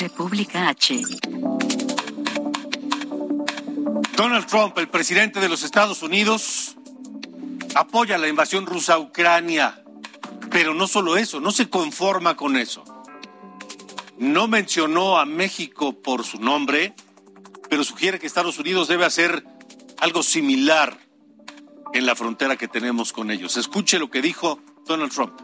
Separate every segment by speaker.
Speaker 1: República H.
Speaker 2: Donald Trump, el presidente de los Estados Unidos, apoya la invasión rusa a Ucrania, pero no solo eso, no se conforma con eso. No mencionó a México por su nombre, pero sugiere que Estados Unidos debe hacer algo similar en la frontera que tenemos con ellos. Escuche lo que dijo Donald Trump.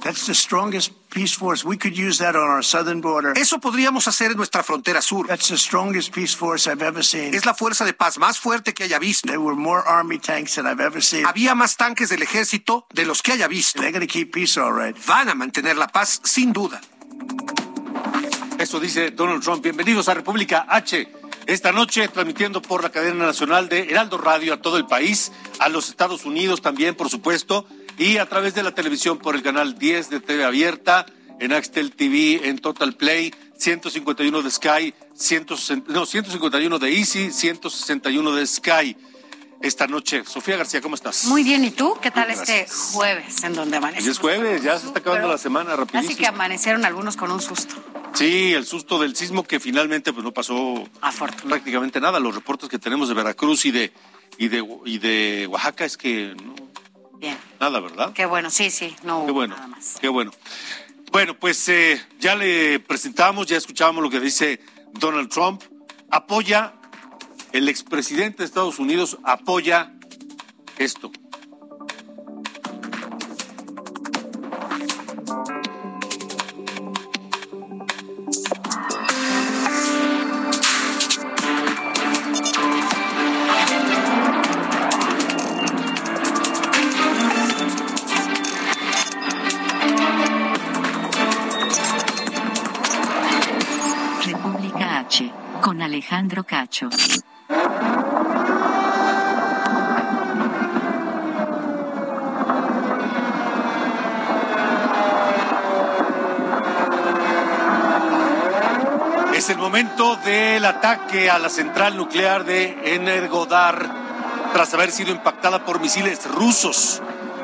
Speaker 3: That's the strongest peace force. We could use that on our southern border.
Speaker 4: Eso podríamos hacer en nuestra frontera sur.
Speaker 3: That's the strongest peace force I've ever seen.
Speaker 4: Es la fuerza de paz más fuerte que haya visto.
Speaker 3: There were more army tanks than I've ever seen.
Speaker 4: Había más tanques del ejército de los que haya visto.
Speaker 3: They're going to keep peace all right.
Speaker 4: Van a mantener la paz sin duda.
Speaker 2: Eso dice Donald Trump. Bienvenidos a República H. Esta noche transmitiendo por la cadena nacional de Heraldo Radio a todo el país, a los Estados Unidos también, por supuesto, y a través de la televisión por el canal 10 de TV Abierta, en Axtel TV, en Total Play, 151 de Sky, 160, no, 151 de Easy, 161 de Sky. Esta noche, Sofía García, ¿cómo estás?
Speaker 5: Muy bien, ¿y tú? ¿Qué tal este jueves en donde amanece?
Speaker 2: Y es jueves, ya se está acabando la semana
Speaker 5: Así
Speaker 2: rapidísimo.
Speaker 5: que amanecieron algunos con un susto.
Speaker 2: Sí, el susto del sismo que finalmente pues no pasó prácticamente nada. Los reportes que tenemos de Veracruz y de y de y de Oaxaca es que no
Speaker 5: Bien.
Speaker 2: nada, ¿verdad?
Speaker 5: Qué bueno, sí, sí, no hubo
Speaker 2: Qué bueno,
Speaker 5: nada más.
Speaker 2: qué bueno. Bueno, pues eh, ya le presentamos, ya escuchábamos lo que dice Donald Trump. Apoya, el expresidente de Estados Unidos apoya esto. Es el momento del ataque a la central nuclear de Energodar tras haber sido impactada por misiles rusos.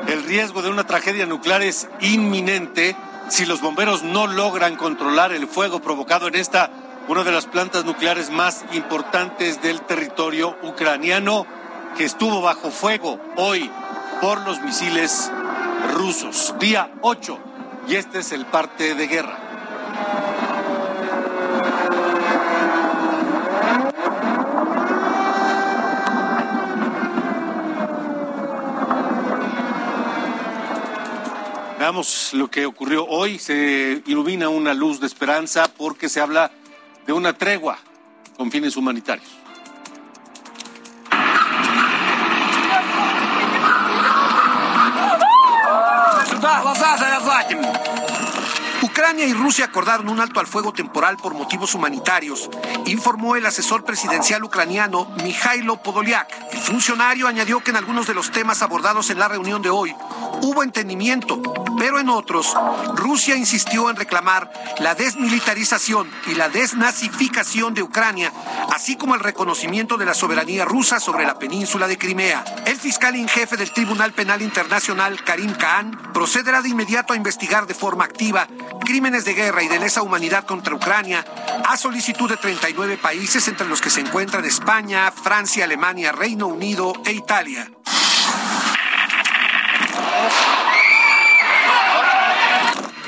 Speaker 2: El riesgo de una tragedia nuclear es inminente si los bomberos no logran controlar el fuego provocado en esta, una de las plantas nucleares más importantes del territorio ucraniano, que estuvo bajo fuego hoy por los misiles rusos. Día 8, y este es el parte de guerra. Veamos lo que ocurrió hoy. Se ilumina una luz de esperanza porque se habla de una tregua con fines humanitarios.
Speaker 4: Ucrania y Rusia acordaron un alto al fuego temporal por motivos humanitarios, informó el asesor presidencial ucraniano Mikhailo Podolyak. El funcionario añadió que en algunos de los temas abordados en la reunión de hoy hubo entendimiento, pero en otros, Rusia insistió en reclamar la desmilitarización y la desnazificación de Ucrania, así como el reconocimiento de la soberanía rusa sobre la península de Crimea. El fiscal en jefe del Tribunal Penal Internacional, Karim Khan, procederá de inmediato a investigar de forma activa crímenes de guerra y de lesa humanidad contra Ucrania a solicitud de 39 países, entre los que se encuentran España, Francia, Alemania, Reino Unido e Italia.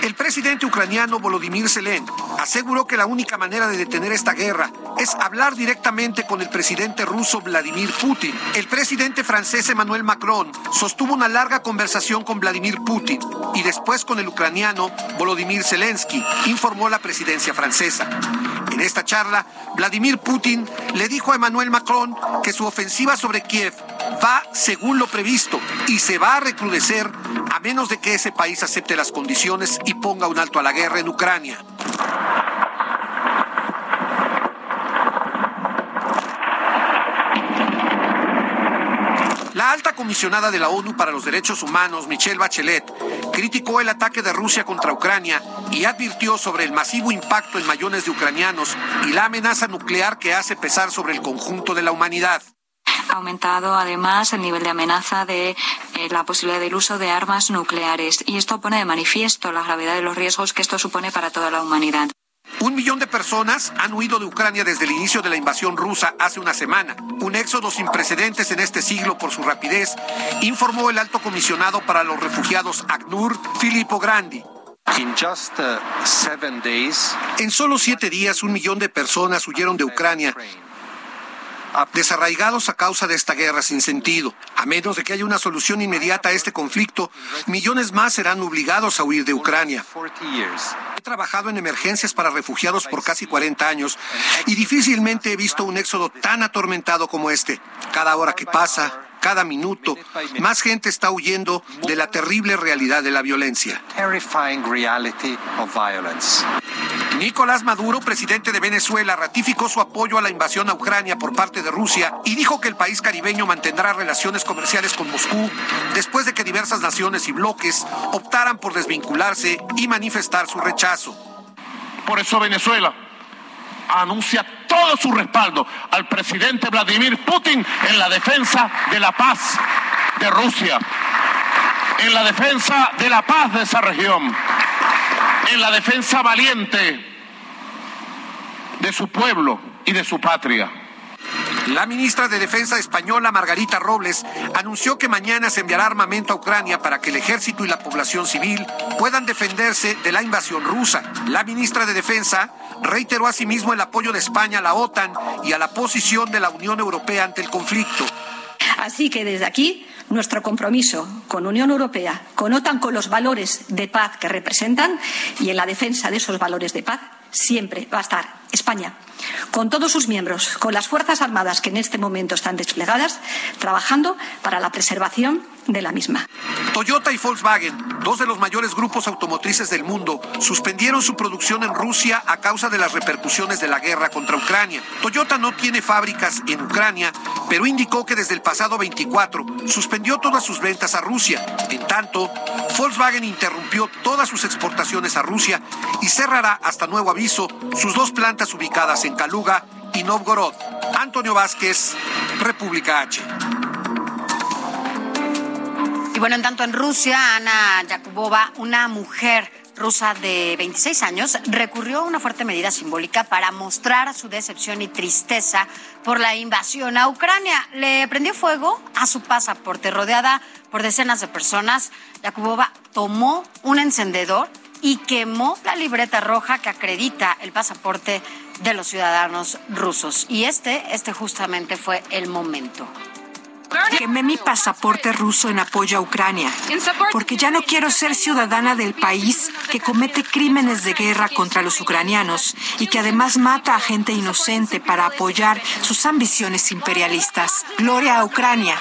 Speaker 4: El presidente ucraniano Volodymyr Zelensky aseguró que la única manera de detener esta guerra es hablar directamente con el presidente ruso Vladimir Putin. El presidente francés Emmanuel Macron sostuvo una larga conversación con Vladimir Putin y después con el ucraniano Volodymyr Zelensky, informó la presidencia francesa. En esta charla, Vladimir Putin le dijo a Emmanuel Macron que su ofensiva sobre Kiev va según lo previsto y se va a recrudecer a menos de que ese país acepte las condiciones y ponga un alto a la guerra en Ucrania. La alta comisionada de la ONU para los Derechos Humanos, Michelle Bachelet, criticó el ataque de Rusia contra Ucrania y advirtió sobre el masivo impacto en millones de ucranianos y la amenaza nuclear que hace pesar sobre el conjunto de la humanidad.
Speaker 6: Ha aumentado además el nivel de amenaza de eh, la posibilidad del uso de armas nucleares y esto pone de manifiesto la gravedad de los riesgos que esto supone para toda la humanidad.
Speaker 4: Un millón de personas han huido de Ucrania desde el inicio de la invasión rusa hace una semana. Un éxodo sin precedentes en este siglo por su rapidez, informó el alto comisionado para los refugiados ACNUR, Filippo Grandi.
Speaker 7: In just, uh, seven days,
Speaker 4: En solo siete días, un millón de personas huyeron de Ucrania, desarraigados a causa de esta guerra sin sentido. A menos de que haya una solución inmediata a este conflicto, millones más serán obligados a huir de Ucrania.
Speaker 7: 40 years.
Speaker 4: He trabajado en emergencias para refugiados por casi 40 años y difícilmente he visto un éxodo tan atormentado como este. Cada hora que pasa, cada minuto, más gente está huyendo de la terrible realidad de la violencia. Nicolás Maduro, presidente de Venezuela, ratificó su apoyo a la invasión a Ucrania por parte de Rusia y dijo que el país caribeño mantendrá relaciones comerciales con Moscú después de que diversas naciones y bloques optaran por desvincularse y manifestar su rechazo.
Speaker 8: Por eso Venezuela anuncia todo su respaldo al presidente Vladimir Putin en la defensa de la paz de Rusia, en la defensa de la paz de esa región, en la defensa valiente de su pueblo y de su patria.
Speaker 4: La ministra de Defensa española, Margarita Robles, anunció que mañana se enviará armamento a Ucrania para que el ejército y la población civil puedan defenderse de la invasión rusa. La ministra de Defensa reiteró asimismo el apoyo de España a la OTAN y a la posición de la Unión Europea ante el conflicto.
Speaker 9: Así que desde aquí, nuestro compromiso con Unión Europea, con OTAN, con los valores de paz que representan y en la defensa de esos valores de paz, siempre va a estar España, con todos sus miembros, con las Fuerzas Armadas que en este momento están desplegadas, trabajando para la preservación de la misma.
Speaker 4: Toyota y Volkswagen, dos de los mayores grupos automotrices del mundo, suspendieron su producción en Rusia a causa de las repercusiones de la guerra contra Ucrania. Toyota no tiene fábricas en Ucrania, pero indicó que desde el pasado 24 suspendió todas sus ventas a Rusia. En tanto, Volkswagen interrumpió todas sus exportaciones a Rusia y cerrará hasta nuevo aviso sus dos plantas ubicadas en Kaluga y Novgorod. Antonio Vázquez, República H.
Speaker 5: Y bueno, en tanto en Rusia, Ana Yakubova, una mujer rusa de 26 años, recurrió a una fuerte medida simbólica para mostrar su decepción y tristeza por la invasión a Ucrania. Le prendió fuego a su pasaporte, rodeada por decenas de personas. Yakubova tomó un encendedor y quemó la libreta roja que acredita el pasaporte de los ciudadanos rusos. Y este, este justamente fue el momento.
Speaker 10: Quemé mi pasaporte ruso en apoyo a Ucrania, porque ya no quiero ser ciudadana del país que comete crímenes de guerra contra los ucranianos y que además mata a gente inocente para apoyar sus ambiciones imperialistas. Gloria a Ucrania,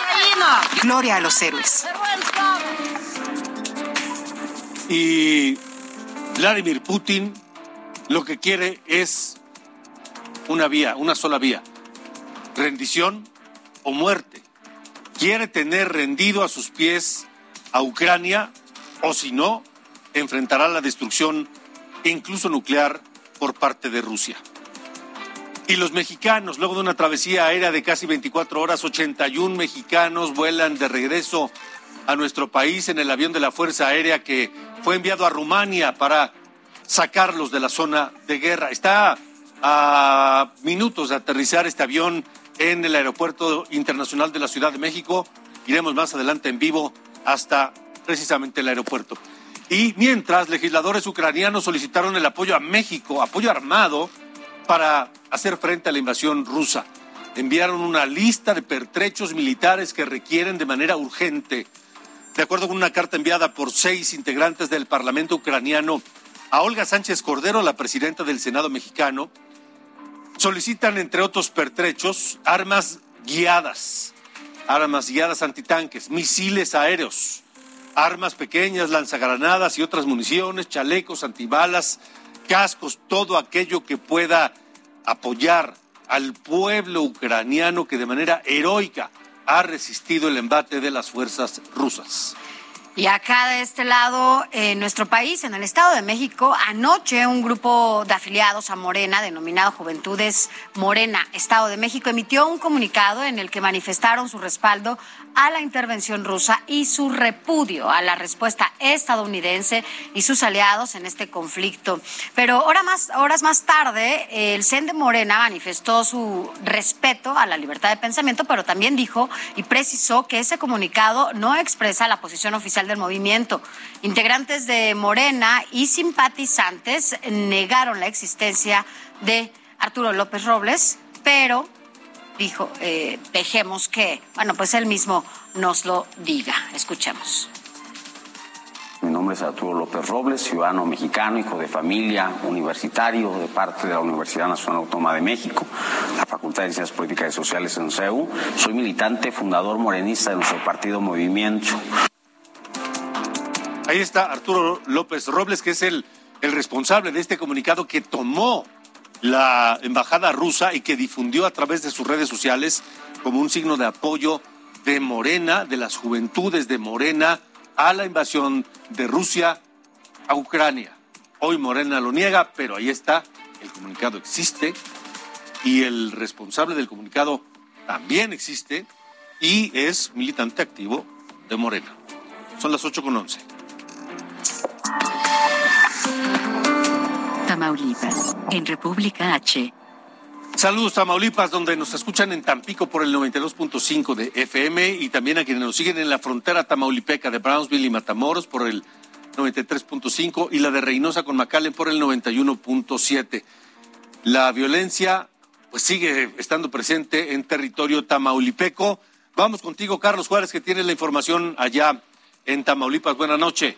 Speaker 10: gloria a los héroes.
Speaker 2: Y Vladimir Putin lo que quiere es una vía, una sola vía, rendición o muerte. Quiere tener rendido a sus pies a Ucrania o si no, enfrentará la destrucción incluso nuclear por parte de Rusia. Y los mexicanos, luego de una travesía aérea de casi 24 horas, 81 mexicanos vuelan de regreso a nuestro país en el avión de la Fuerza Aérea que fue enviado a Rumania para sacarlos de la zona de guerra. Está a minutos de aterrizar este avión en el Aeropuerto Internacional de la Ciudad de México. Iremos más adelante en vivo hasta precisamente el aeropuerto. Y mientras legisladores ucranianos solicitaron el apoyo a México, apoyo armado, para hacer frente a la invasión rusa. Enviaron una lista de pertrechos militares que requieren de manera urgente. De acuerdo con una carta enviada por seis integrantes del Parlamento ucraniano a Olga Sánchez Cordero, la presidenta del Senado mexicano, solicitan, entre otros pertrechos, armas guiadas, armas guiadas antitanques, misiles aéreos, armas pequeñas, lanzagranadas y otras municiones, chalecos antibalas, cascos, todo aquello que pueda apoyar al pueblo ucraniano que de manera heroica ha resistido el embate de las fuerzas rusas.
Speaker 5: Y acá de este lado, en nuestro país, en el Estado de México, anoche un grupo de afiliados a Morena, denominado Juventudes Morena, Estado de México, emitió un comunicado en el que manifestaron su respaldo a la intervención rusa y su repudio a la respuesta estadounidense y sus aliados en este conflicto. Pero más, horas más tarde, el CEN de Morena manifestó su respeto a la libertad de pensamiento, pero también dijo y precisó que ese comunicado no expresa la posición oficial del movimiento. Integrantes de Morena y simpatizantes negaron la existencia de Arturo López Robles, pero dijo, eh, dejemos que, bueno, pues él mismo nos lo diga. Escuchemos.
Speaker 11: Mi nombre es Arturo López Robles, ciudadano mexicano, hijo de familia, universitario de parte de la Universidad Nacional Autónoma de México, la Facultad de Ciencias Políticas y Sociales en CEU. Soy militante, fundador morenista de nuestro partido Movimiento.
Speaker 2: Ahí está Arturo López Robles, que es el, el responsable de este comunicado que tomó la embajada rusa y que difundió a través de sus redes sociales como un signo de apoyo de Morena, de las juventudes de Morena, a la invasión de Rusia a Ucrania. Hoy Morena lo niega, pero ahí está, el comunicado existe y el responsable del comunicado también existe y es militante activo de Morena. Son las 8 con 11.
Speaker 1: Tamaulipas, en República H.
Speaker 2: Saludos Tamaulipas, donde nos escuchan en Tampico por el 92.5 de FM y también a quienes nos siguen en la frontera tamaulipeca de Brownsville y Matamoros por el 93.5 y la de Reynosa con McAllen por el 91.7. La violencia pues sigue estando presente en territorio tamaulipeco. Vamos contigo, Carlos Juárez, que tiene la información allá en Tamaulipas. Buenas noches.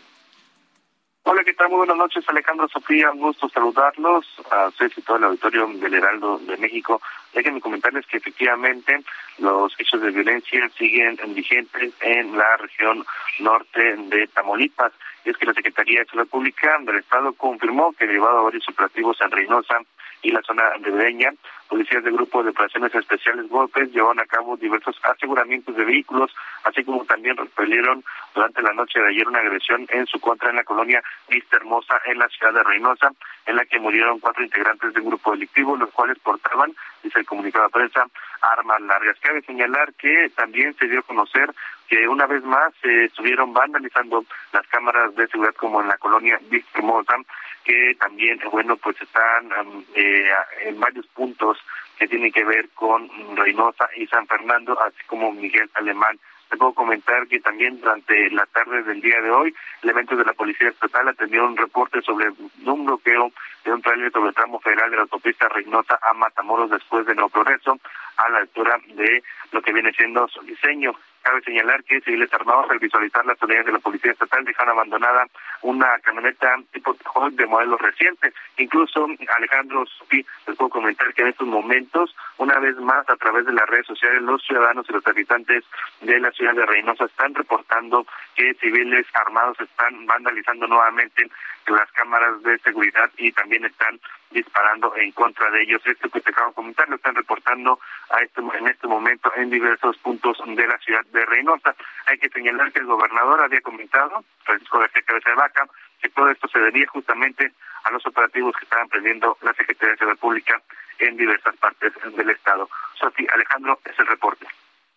Speaker 12: Hola, ¿qué tal? Muy buenas noches, Alejandro Sofía. Un gusto saludarlos a ustedes y todo el auditorio del Heraldo de México. Déjenme comentarles que efectivamente los hechos de violencia siguen vigentes en la región norte de Tamaulipas. Es que la Secretaría de Salud Pública del Estado confirmó que llevado a varios operativos en Reynosa y la zona de Breña, policías del Grupo de Operaciones Especiales Golpes llevaron a cabo diversos aseguramientos de vehículos, así como también repelieron durante la noche de ayer una agresión en su contra en la colonia Vista Hermosa en la ciudad de Reynosa, en la que murieron cuatro integrantes del grupo delictivo, los cuales portaban, dice el comunicado de prensa, armas largas. Cabe señalar que también se dio a conocer que una vez más se estuvieron vandalizando las cámaras de seguridad como en la colonia Vista Hermosa, que también, bueno, pues están eh, en varios puntos que tienen que ver con Reynosa y San Fernando, así como Miguel Alemán. Te puedo comentar que también durante la tarde del día de hoy, elementos de la Policía Estatal atendieron un reporte sobre un bloqueo de un trailer sobre el tramo federal de la autopista Reynosa a Matamoros después de Nuevo Progreso, a la altura de lo que viene siendo su diseño. Cabe señalar que civiles armados, al visualizar las unidades de la Policía Estatal, dejaron abandonada una camioneta tipo de modelo reciente. Incluso, Alejandro Sopi, les puedo comentar que en estos momentos, una vez más, a través de las redes sociales, los ciudadanos y los habitantes de la ciudad de Reynosa están reportando que civiles armados están vandalizando nuevamente las cámaras de seguridad y también están disparando en contra de ellos. Esto que te acabo de comentar lo están reportando a este, en este momento en diversos puntos de la ciudad de Reynosa. Hay que señalar que el gobernador había comentado, Francisco García Cabeza de Vaca, que todo esto se debía justamente a los operativos que estaban prendiendo la Secretaría de Seguridad Pública en diversas partes del Estado. Sofi, Alejandro, es el reporte.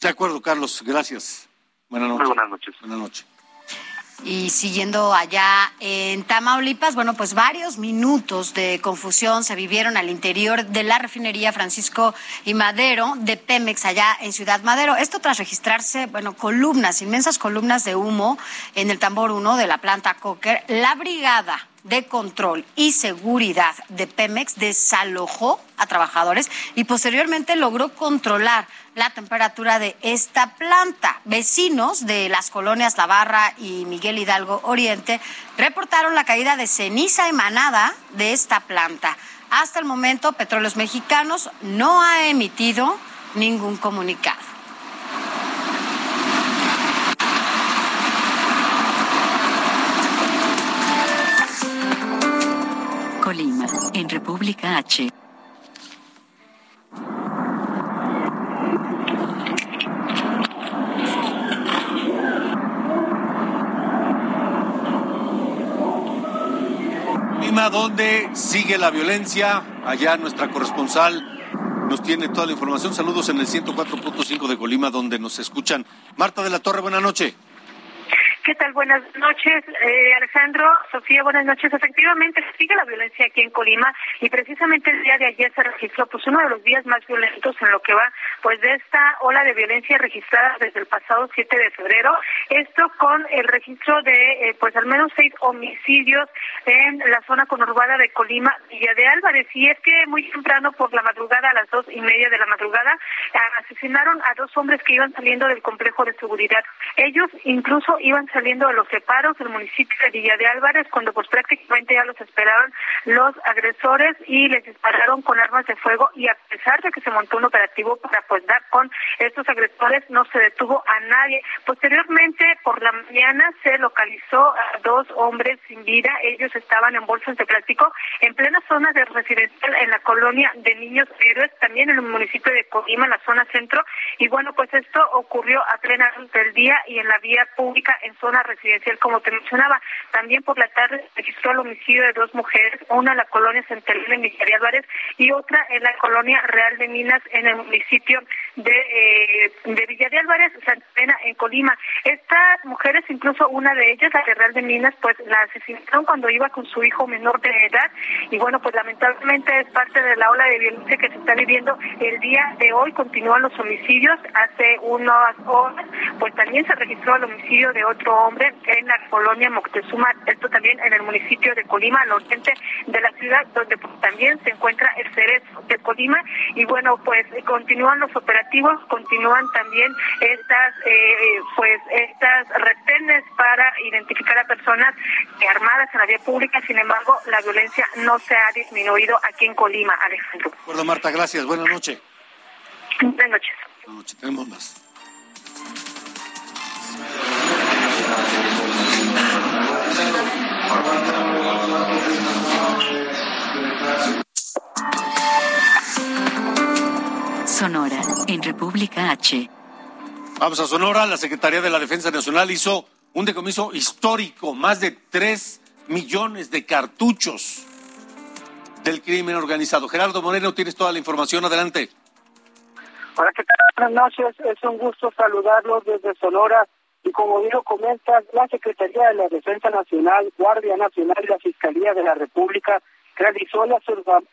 Speaker 2: De acuerdo, Carlos. Gracias. Buenas noches.
Speaker 12: Muy buenas noches.
Speaker 2: Buenas noches.
Speaker 5: Y siguiendo allá en Tamaulipas, bueno, pues varios minutos de confusión se vivieron al interior de la refinería Francisco y Madero de Pemex allá en Ciudad Madero. Esto tras registrarse, bueno, columnas, inmensas columnas de humo en el tambor 1 de la planta Cocker. La brigada de Control y Seguridad de Pemex desalojó a trabajadores y posteriormente logró controlar la temperatura de esta planta. Vecinos de las colonias La Barra y Miguel Hidalgo Oriente reportaron la caída de ceniza emanada de esta planta. Hasta el momento, Petróleos Mexicanos no ha emitido ningún comunicado.
Speaker 1: Colima, en República H.
Speaker 2: Colima, donde sigue la violencia. Allá nuestra corresponsal nos tiene toda la información. Saludos en el 104.5 de Colima, donde nos escuchan. Marta de la Torre, buena noche.
Speaker 13: ¿Qué tal? Buenas noches, eh, Alejandro. Sofía, buenas noches. Efectivamente, sigue la violencia aquí en Colima y precisamente el día de ayer se registró pues uno de los días más violentos en lo que va pues de esta ola de violencia registrada desde el pasado 7 de febrero. Esto con el registro de eh, pues al menos seis homicidios en la zona conurbada de Colima, Villa de Álvarez. Y es que muy temprano por la madrugada, a las dos y media de la madrugada, asesinaron a dos hombres que iban saliendo del complejo de seguridad. Ellos incluso iban saliendo de los separos del municipio de Villa de Álvarez cuando pues prácticamente ya los esperaron los agresores y les dispararon con armas de fuego y a pesar de que se montó un operativo para pues dar con estos agresores no se detuvo a nadie. Posteriormente por la mañana se localizó a dos hombres sin vida, ellos estaban en bolsas de plástico en plena zona de residencial en la colonia de Niños Héroes, también en el municipio de Colima, en la zona centro y bueno pues esto ocurrió a plena luz del día y en la vía pública en zona residencial, como te mencionaba. También por la tarde registró el homicidio de dos mujeres, una en la colonia Central en Villa Álvarez y otra en la colonia Real de Minas en el municipio de, eh, de Villa de Álvarez, Santa Pena, en Colima. Estas mujeres, incluso una de ellas, la de Real de Minas, pues la asesinaron cuando iba con su hijo menor de edad y bueno, pues lamentablemente es parte de la ola de violencia que se está viviendo el día de hoy. Continúan los homicidios. Hace unas horas, pues también se registró el homicidio de otro hombre en la colonia Moctezuma, esto también en el municipio de Colima, al oriente de la ciudad, donde pues, también se encuentra el cerezo de Colima. Y bueno, pues continúan los operativos, continúan también estas, eh, pues estas retenes para identificar a personas armadas en la vía pública. Sin embargo, la violencia no se ha disminuido aquí en Colima, Alejandro.
Speaker 2: Bueno, Marta, gracias. Buenas noches.
Speaker 13: Buenas noches.
Speaker 2: Buenas noches. Tenemos más.
Speaker 1: Sonora, en República H.
Speaker 2: Vamos a Sonora. La Secretaría de la Defensa Nacional hizo un decomiso histórico, más de 3 millones de cartuchos del crimen organizado. Gerardo Moreno, tienes toda la información. Adelante.
Speaker 14: Hola, ¿qué tal? Buenas noches. Es un gusto saludarlos desde Sonora. Y como bien lo comentas, la Secretaría de la Defensa Nacional, Guardia Nacional y la Fiscalía de la República realizó el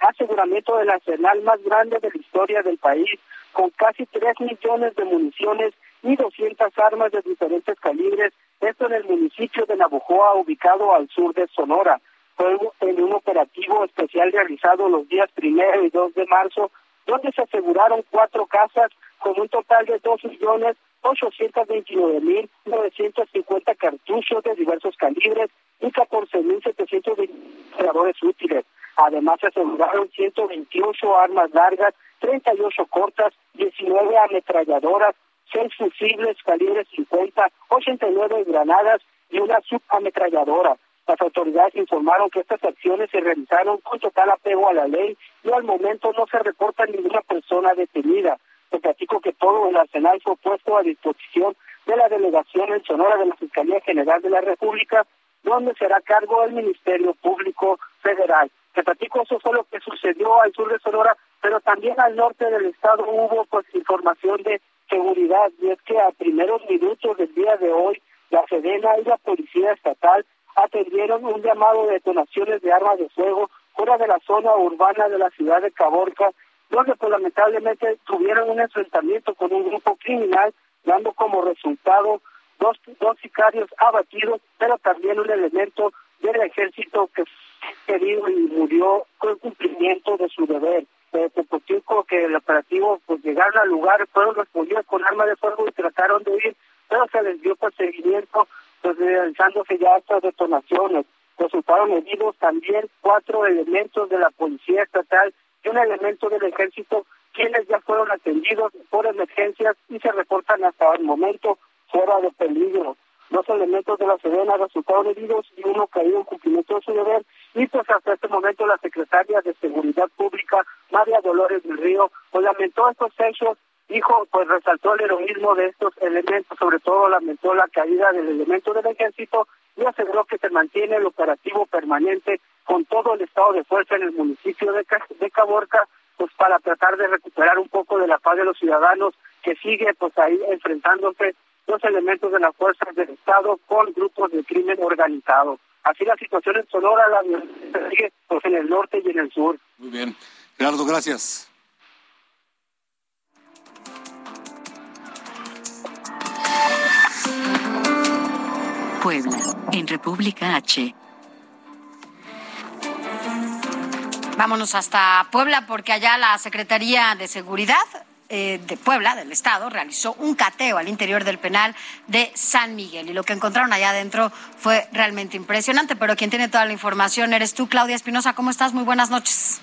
Speaker 14: aseguramiento del arsenal más grande de la historia del país, con casi 3 millones de municiones y 200 armas de diferentes calibres, esto en el municipio de Navojoa, ubicado al sur de Sonora. Fue en un operativo especial realizado los días primero y 2 de marzo, donde se aseguraron cuatro casas con un total de 2 millones 829.950 cartuchos de diversos calibres y 14.720 cargadores útiles. Además, se aseguraron 128 armas largas, 38 cortas, 19 ametralladoras, 6 fusibles calibre 50, 89 granadas y una subametralladora. Las autoridades informaron que estas acciones se realizaron con total apego a la ley y al momento no se reporta ninguna persona detenida. Te platico que todo el arsenal fue puesto a disposición de la delegación en Sonora de la Fiscalía General de la República, donde será cargo el Ministerio Público Federal. Te platico, eso fue lo que sucedió al sur de Sonora, pero también al norte del estado hubo pues información de seguridad, y es que a primeros minutos del día de hoy La Sedena y la Policía Estatal atendieron un llamado de detonaciones de armas de fuego fuera de la zona urbana de la ciudad de Caborca, donde pues lamentablemente tuvieron un enfrentamiento con un grupo criminal, dando como resultado dos, dos sicarios abatidos, pero también un elemento del ejército que herido y murió con cumplimiento de su deber. Eh, Tepotico, que el operativo, pues llegaron al lugar, fueron respondidos con arma de fuego y trataron de huir, pero se les dio perseguimiento, pues realizándose ya estas detonaciones. Resultaron heridos también cuatro elementos de la policía estatal un elemento del ejército, quienes ya fueron atendidos por emergencias y se reportan hasta el momento fuera de peligro. Dos elementos de la Sedena resultaron heridos y uno caído en cumplimiento de su deber. Y pues hasta este momento la secretaria de Seguridad Pública, María Dolores del Río, pues lamentó estos hechos, dijo, pues resaltó el heroísmo de estos elementos, sobre todo lamentó la caída del elemento del ejército y aseguró que se mantiene el operativo permanente con todo el estado de fuerza en el municipio de, de Caborca, pues para tratar de recuperar un poco de la paz de los ciudadanos que sigue pues ahí enfrentándose los elementos de las fuerzas del Estado con grupos de crimen organizado. Así la situación en Sonora, la violencia sigue pues, en el norte y en el sur.
Speaker 2: Muy bien. Gerardo, gracias.
Speaker 1: Puebla, en República H.
Speaker 5: Vámonos hasta Puebla porque allá la Secretaría de Seguridad eh, de Puebla, del Estado, realizó un cateo al interior del penal de San Miguel. Y lo que encontraron allá adentro fue realmente impresionante. Pero quien tiene toda la información eres tú, Claudia Espinosa. ¿Cómo estás? Muy buenas noches.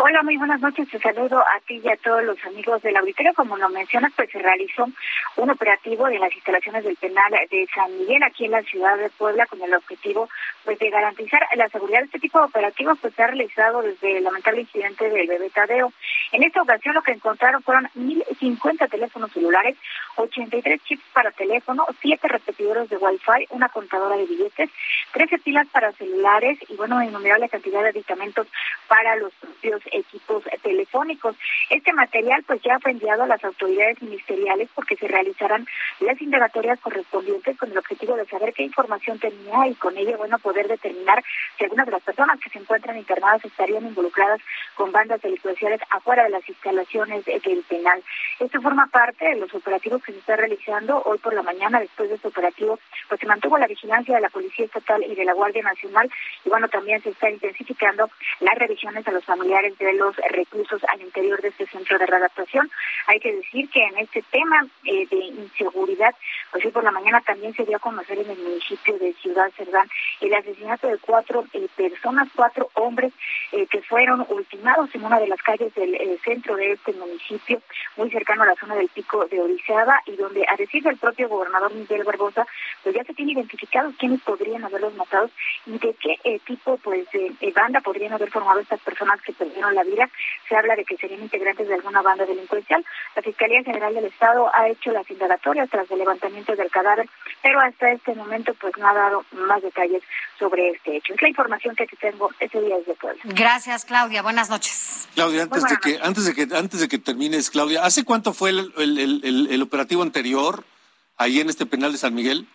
Speaker 15: Hola, muy buenas noches. Te saludo a ti y a todos los amigos del auditorio. Como lo mencionas, pues se realizó un operativo en las instalaciones del penal de San Miguel, aquí en la ciudad de Puebla, con el objetivo pues de garantizar la seguridad. Este tipo de operativos pues se ha realizado desde el lamentable incidente del bebé Tadeo. En esta ocasión lo que encontraron fueron 1.050 teléfonos celulares, 83 chips para teléfono, 7 repetidores de Wi-Fi, una contadora de billetes, 13 pilas para celulares y, bueno, innumerable cantidad de aditamentos para los propios equipos telefónicos. Este material pues ya fue enviado a las autoridades ministeriales porque se realizarán las indagatorias correspondientes con el objetivo de saber qué información tenía y con ello, bueno, poder determinar si algunas de las personas que se encuentran internadas estarían involucradas con bandas delincuenciales afuera de las instalaciones del penal. Esto forma parte de los operativos que se está realizando hoy por la mañana. Después de este operativo, pues se mantuvo la vigilancia de la Policía Estatal y de la Guardia Nacional y bueno, también se está intensificando las revisiones a los familiares de los reclusos al interior de este centro de readaptación. Hay que decir que en este tema eh, de inseguridad, pues hoy por la mañana también se dio a conocer en el municipio de Ciudad Cerdán el asesinato de cuatro eh, personas, cuatro hombres eh, que fueron ultimados en una de las calles del centro de este municipio, muy cercano a la zona del pico de Orizaba, y donde, a decir del propio gobernador Miguel Barbosa, pues ya se tiene identificado quiénes podrían haberlos matado y de qué tipo pues de banda podrían haber formado estas personas que perdieron la vida. Se habla de que serían integrantes de alguna banda delincuencial. La Fiscalía General del Estado ha hecho las indagatorias tras el levantamiento del cadáver, pero hasta este momento pues no ha dado más detalles sobre este hecho. Es la información que tengo ese día desde Puebla.
Speaker 5: Gracias, Claudia. Buenas noches.
Speaker 2: Claudia, antes de que antes de que antes de que termines, Claudia, ¿hace cuánto fue el, el, el, el operativo anterior ahí en este penal de San Miguel?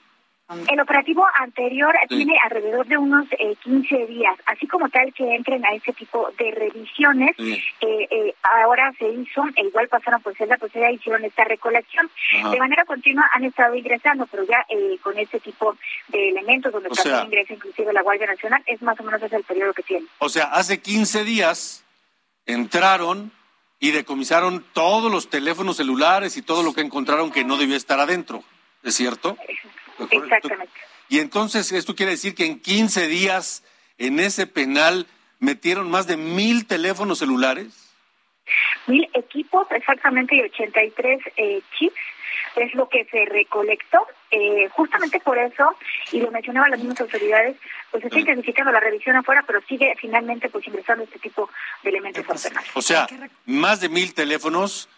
Speaker 15: El operativo anterior tiene alrededor de unos eh, 15 días, así como tal que entren a ese tipo de revisiones. Eh, eh, ahora se hizo, e igual pasaron por celda, pues ya hicieron esta recolección. De manera continua han estado ingresando, pero ya eh, con este tipo de elementos, donde también ingresa inclusive la Guardia Nacional, es más o menos ese el periodo que tiene.
Speaker 2: O sea, hace 15 días entraron y decomisaron todos los teléfonos celulares y todo lo que encontraron que no debía estar adentro, ¿es cierto?
Speaker 15: Exactamente.
Speaker 2: Y entonces, esto quiere decir que en 15 días en ese penal metieron más de mil teléfonos celulares.
Speaker 15: Mil equipos, exactamente, y 83 eh, chips es lo que se recolectó. Eh, justamente por eso, y lo mencionaban las mismas autoridades, pues se está intensificando la revisión afuera, pero sigue finalmente pues ingresando este tipo de elementos al penal.
Speaker 2: O sea, más de mil teléfonos,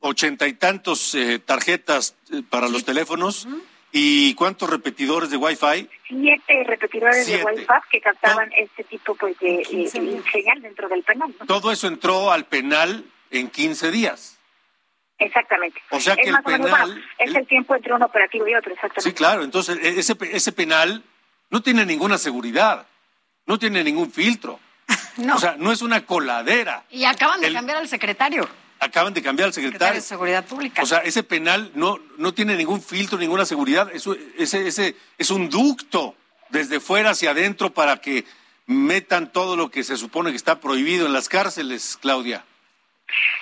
Speaker 2: ochenta y tantos eh, tarjetas eh, para los teléfonos. ¿Y cuántos repetidores de Wi-Fi?
Speaker 15: Siete repetidores de Wi-Fi que captaban este tipo pues, de, de señal dentro del penal. ¿no?
Speaker 2: Todo eso entró al penal en 15 días.
Speaker 15: Exactamente.
Speaker 2: O sea que
Speaker 15: es
Speaker 2: el
Speaker 15: menos,
Speaker 2: penal-
Speaker 15: bueno, es el tiempo entre un operativo y otro, exactamente.
Speaker 2: Sí, claro. Entonces, e- ese, pe- ese penal no tiene ninguna seguridad, no tiene ningún filtro.
Speaker 5: No.
Speaker 2: O sea, no es una coladera.
Speaker 5: Y acaban de
Speaker 2: El-
Speaker 5: cambiar al secretario,
Speaker 2: Acaban de cambiar al
Speaker 5: secretario
Speaker 2: secretario.
Speaker 5: de Seguridad Pública.
Speaker 2: O sea, ese penal no, no tiene ningún filtro, ninguna seguridad. Eso, ese, ese es un ducto desde fuera hacia adentro para que metan todo lo que se supone que está prohibido en las cárceles, Claudia.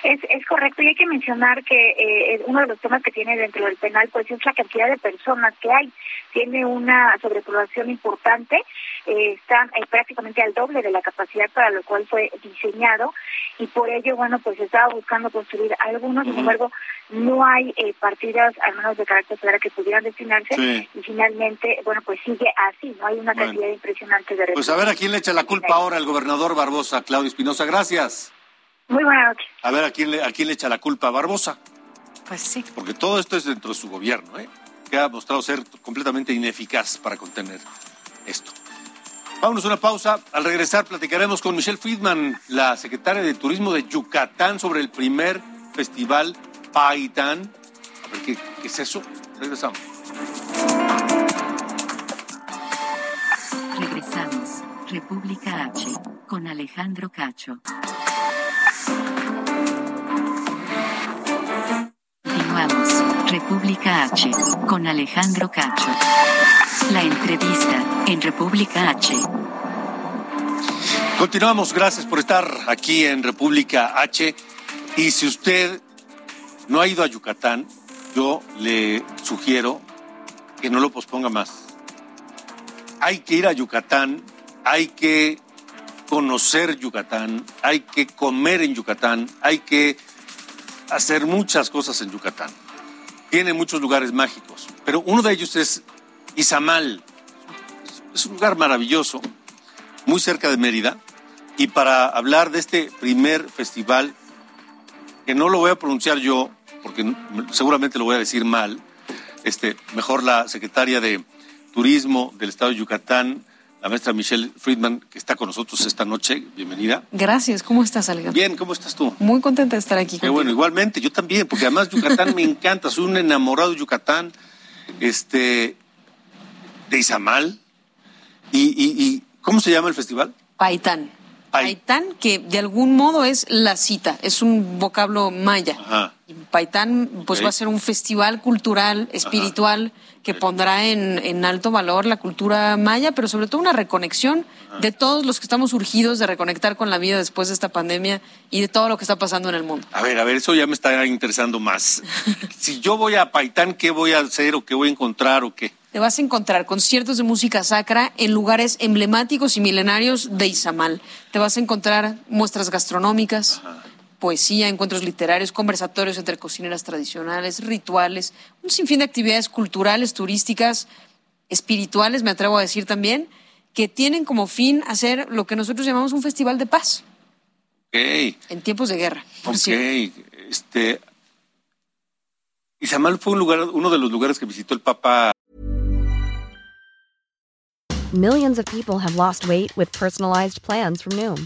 Speaker 15: Es, es correcto y hay que mencionar que eh, uno de los temas que tiene dentro del penal pues es la cantidad de personas que hay. Tiene una sobrepoblación importante, eh, están eh, prácticamente al doble de la capacidad para lo cual fue diseñado y por ello, bueno, pues estaba buscando construir algunos, sin embargo, no hay eh, partidas, al menos de carácter federal, que pudieran destinarse
Speaker 2: Sí.
Speaker 15: y finalmente, bueno, pues sigue así, no hay una
Speaker 2: Bueno.
Speaker 15: cantidad impresionante de
Speaker 2: Pues a ver a quién le echa la culpa ahora el gobernador Barbosa, Claudia Espinosa. Gracias.
Speaker 15: Muy buenas noches.
Speaker 2: A ver a quién le, a quién le echa la culpa a Barbosa.
Speaker 5: Pues sí.
Speaker 2: Porque todo esto es dentro de su gobierno, ¿eh? que ha mostrado ser completamente ineficaz para contener esto. Vámonos a una pausa. Al regresar platicaremos con Michelle Friedman, la secretaria de Turismo de Yucatán, sobre el primer festival Paitán. A ver qué, qué es eso. Regresamos.
Speaker 1: Regresamos. República H. Con Alejandro Cacho. República H. Con Alejandro Cacho. La entrevista en República H.
Speaker 2: Continuamos, gracias por estar aquí en República H. Y si usted no ha ido a Yucatán, yo le sugiero que no lo posponga más. Hay que ir a Yucatán, hay que conocer Yucatán, hay que comer en Yucatán, hay que hacer muchas cosas en Yucatán. Tiene muchos lugares mágicos, pero uno de ellos es Izamal. Es un lugar maravilloso, muy cerca de Mérida. Y para hablar de este primer festival, que no lo voy a pronunciar yo, porque seguramente lo voy a decir mal, este, mejor la secretaria de Turismo del Estado de Yucatán, la maestra Michelle Friedman, que está con nosotros esta noche. Bienvenida.
Speaker 16: Gracias, ¿cómo estás, Alejandro?
Speaker 2: Bien, ¿cómo estás tú?
Speaker 16: Muy contenta de estar aquí.
Speaker 2: Qué bueno, igualmente, yo también, porque además Yucatán me encanta, soy un enamorado de Yucatán, este, de Izamal. Y, y, y ¿cómo se llama el festival?
Speaker 16: Paitán. Paitán, que de algún modo es la cita, es un vocablo maya.
Speaker 2: Ajá.
Speaker 16: Paitán, pues va a ser un festival cultural, espiritual, que pondrá en, en alto valor la cultura maya, pero sobre todo una reconexión de todos los que estamos urgidos de reconectar con la vida después de esta pandemia y de todo lo que está pasando en el mundo.
Speaker 2: A ver, a ver, eso ya me está interesando más. si yo voy a Paitán, ¿qué voy a hacer o qué voy a encontrar o qué?
Speaker 16: Te vas a encontrar conciertos de música sacra en lugares emblemáticos y milenarios de Izamal. Te vas a encontrar muestras gastronómicas, poesía, encuentros literarios, conversatorios entre cocineras tradicionales, rituales, un sinfín de actividades culturales, turísticas, espirituales, me atrevo a decir también, que tienen como fin hacer lo que nosotros llamamos un festival de paz
Speaker 2: Ok,
Speaker 16: en tiempos de guerra. por
Speaker 2: ok.
Speaker 16: cierto.
Speaker 2: Este, Izamal fue un lugar, uno de los lugares que visitó el Papa.
Speaker 17: Millions of people have lost weight with personalized plans from Noom,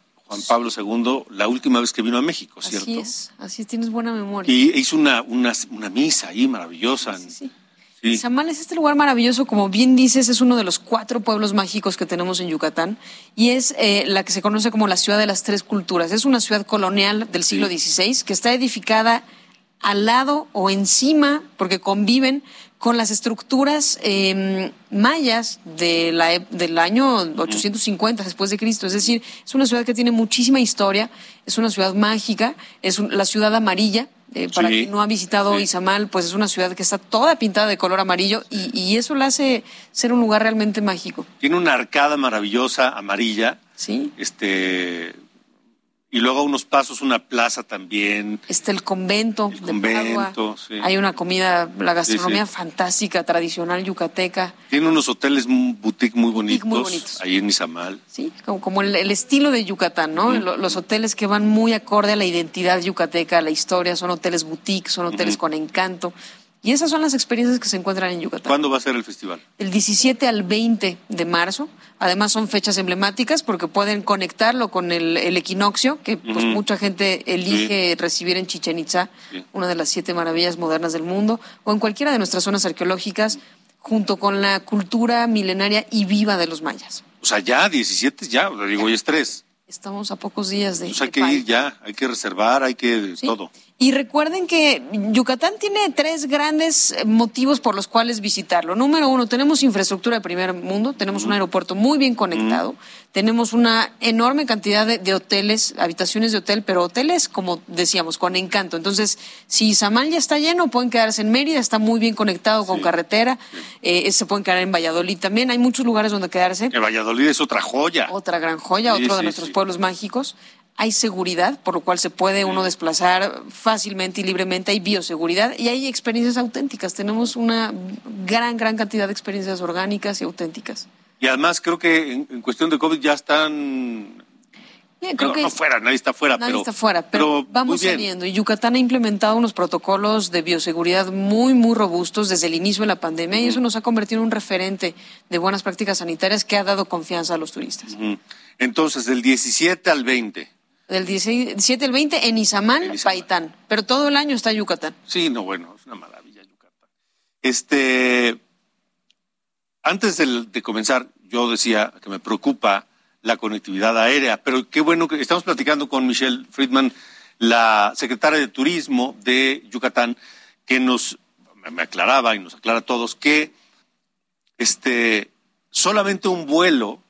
Speaker 2: Juan Pablo II, la última vez que vino a México, ¿cierto?
Speaker 16: Así es, así es, tienes buena memoria.
Speaker 2: Y hizo una, una, una misa ahí maravillosa. Sí.
Speaker 16: Izamal es este lugar maravilloso, como bien dices, es uno de los cuatro pueblos mágicos que tenemos en Yucatán y es eh, la que se conoce como la ciudad de las tres culturas. Es una ciudad colonial del siglo XVI que está edificada al lado o encima, porque conviven con las estructuras eh, mayas de la del año 850 después de Cristo. Es decir, es una ciudad que tiene muchísima historia, es una ciudad mágica, es un- la ciudad amarilla. eh, para
Speaker 2: Sí,
Speaker 16: quien no ha visitado Izamal, pues es una ciudad que está toda pintada de color amarillo y, y eso la hace ser un lugar realmente mágico.
Speaker 2: Tiene una arcada maravillosa, amarilla.
Speaker 16: Sí.
Speaker 2: Este, y luego a unos pasos una plaza también.
Speaker 16: Está el convento de
Speaker 2: convento, sí.
Speaker 16: Hay una comida, la gastronomía
Speaker 2: Sí, sí.
Speaker 16: fantástica, tradicional yucateca.
Speaker 2: Tiene unos hoteles boutique muy bonitos,
Speaker 16: muy bonitos.
Speaker 2: ahí en Izamal.
Speaker 16: Sí, como, como el, el estilo de Yucatán, ¿no? Lo- Los hoteles que van muy acorde a la identidad yucateca, a la historia, son hoteles boutique, son hoteles con encanto. Y esas son las experiencias que se encuentran en Yucatán.
Speaker 2: ¿Cuándo va a ser el festival?
Speaker 16: El 17 al 20 de marzo. Además son fechas emblemáticas porque pueden conectarlo con el, el equinoccio, que pues mucha gente elige recibir en Chichen Itza,
Speaker 2: Sí.
Speaker 16: una de las siete maravillas modernas del mundo, o en cualquiera de nuestras zonas arqueológicas, junto con la cultura milenaria y viva de los mayas.
Speaker 2: O sea, ya, 17 ya, digo, hoy es 3.
Speaker 16: Estamos a pocos días de...
Speaker 2: Pues hay
Speaker 16: de
Speaker 2: que ir ya, hay que reservar, hay que todo.
Speaker 16: Y recuerden que Yucatán tiene tres grandes eh, motivos por los cuales visitarlo. Número uno, tenemos infraestructura de primer mundo, tenemos un aeropuerto muy bien conectado, tenemos una enorme cantidad de, de hoteles, habitaciones de hotel, pero hoteles, como decíamos, con encanto. Entonces, si Izamal ya está lleno, pueden quedarse en Mérida, está muy bien conectado con carretera, eh, se pueden quedar en Valladolid también, hay muchos lugares donde quedarse.
Speaker 2: Que Valladolid es otra joya.
Speaker 16: Otra gran joya,
Speaker 2: Sí,
Speaker 16: otro de nuestros pueblos mágicos. Hay seguridad, por lo cual se puede uno desplazar fácilmente y libremente. Hay bioseguridad y hay experiencias auténticas. Tenemos una gran, gran cantidad de experiencias orgánicas y auténticas.
Speaker 2: Y además creo que en, en cuestión de COVID ya están...
Speaker 16: Bien, creo
Speaker 2: no,
Speaker 16: que
Speaker 2: no fuera, nadie está fuera,
Speaker 16: nadie
Speaker 2: pero...
Speaker 16: está fuera, pero, vamos saliendo. Y Yucatán ha implementado unos protocolos de bioseguridad muy, muy robustos desde el inicio de la pandemia y eso nos ha convertido en un referente de buenas prácticas sanitarias que ha dado confianza a los turistas.
Speaker 2: Entonces, del 17 al 20.
Speaker 16: Del 17 al 20 en Izamal, Paitán. Pero todo el año está Yucatán.
Speaker 2: Sí, no, bueno, es una maravilla Yucatán. Este, antes de, comenzar, yo decía que me preocupa la conectividad aérea, pero qué bueno que estamos platicando con Michelle Friedman, la secretaria de Turismo de Yucatán, que nos me aclaraba y nos aclara a todos que este solamente un vuelo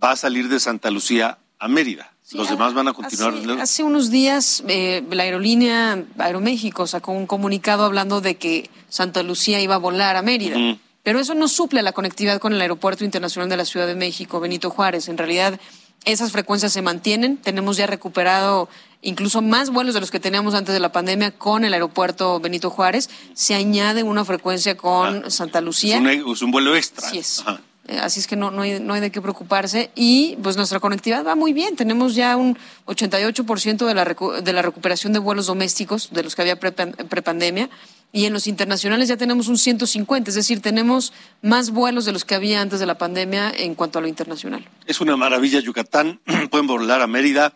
Speaker 2: va a salir de Santa Lucía a Mérida. Los demás van a continuar.
Speaker 16: Hace, hace unos días eh, la aerolínea Aeroméxico sacó un comunicado hablando de que Santa Lucía iba a volar a Mérida. Pero eso no suple la conectividad con el Aeropuerto Internacional de la Ciudad de México, Benito Juárez. En realidad, esas frecuencias se mantienen. Tenemos ya recuperado incluso más vuelos de los que teníamos antes de la pandemia con el Aeropuerto Benito Juárez. Se añade una frecuencia con Santa Lucía.
Speaker 2: Es un, es un vuelo extra.
Speaker 16: Así es.
Speaker 2: Ajá.
Speaker 16: Eh, Así es que no, no, hay, no hay de qué preocuparse. Y pues nuestra conectividad va muy bien. Tenemos ya un 88% de la, recu- de la recuperación de vuelos domésticos, de los que había prepan- prepandemia. Y en los internacionales ya tenemos un 150, es decir, tenemos más vuelos de los que había antes de la pandemia en cuanto a lo internacional.
Speaker 2: Es una maravilla Yucatán. Pueden volar a Mérida.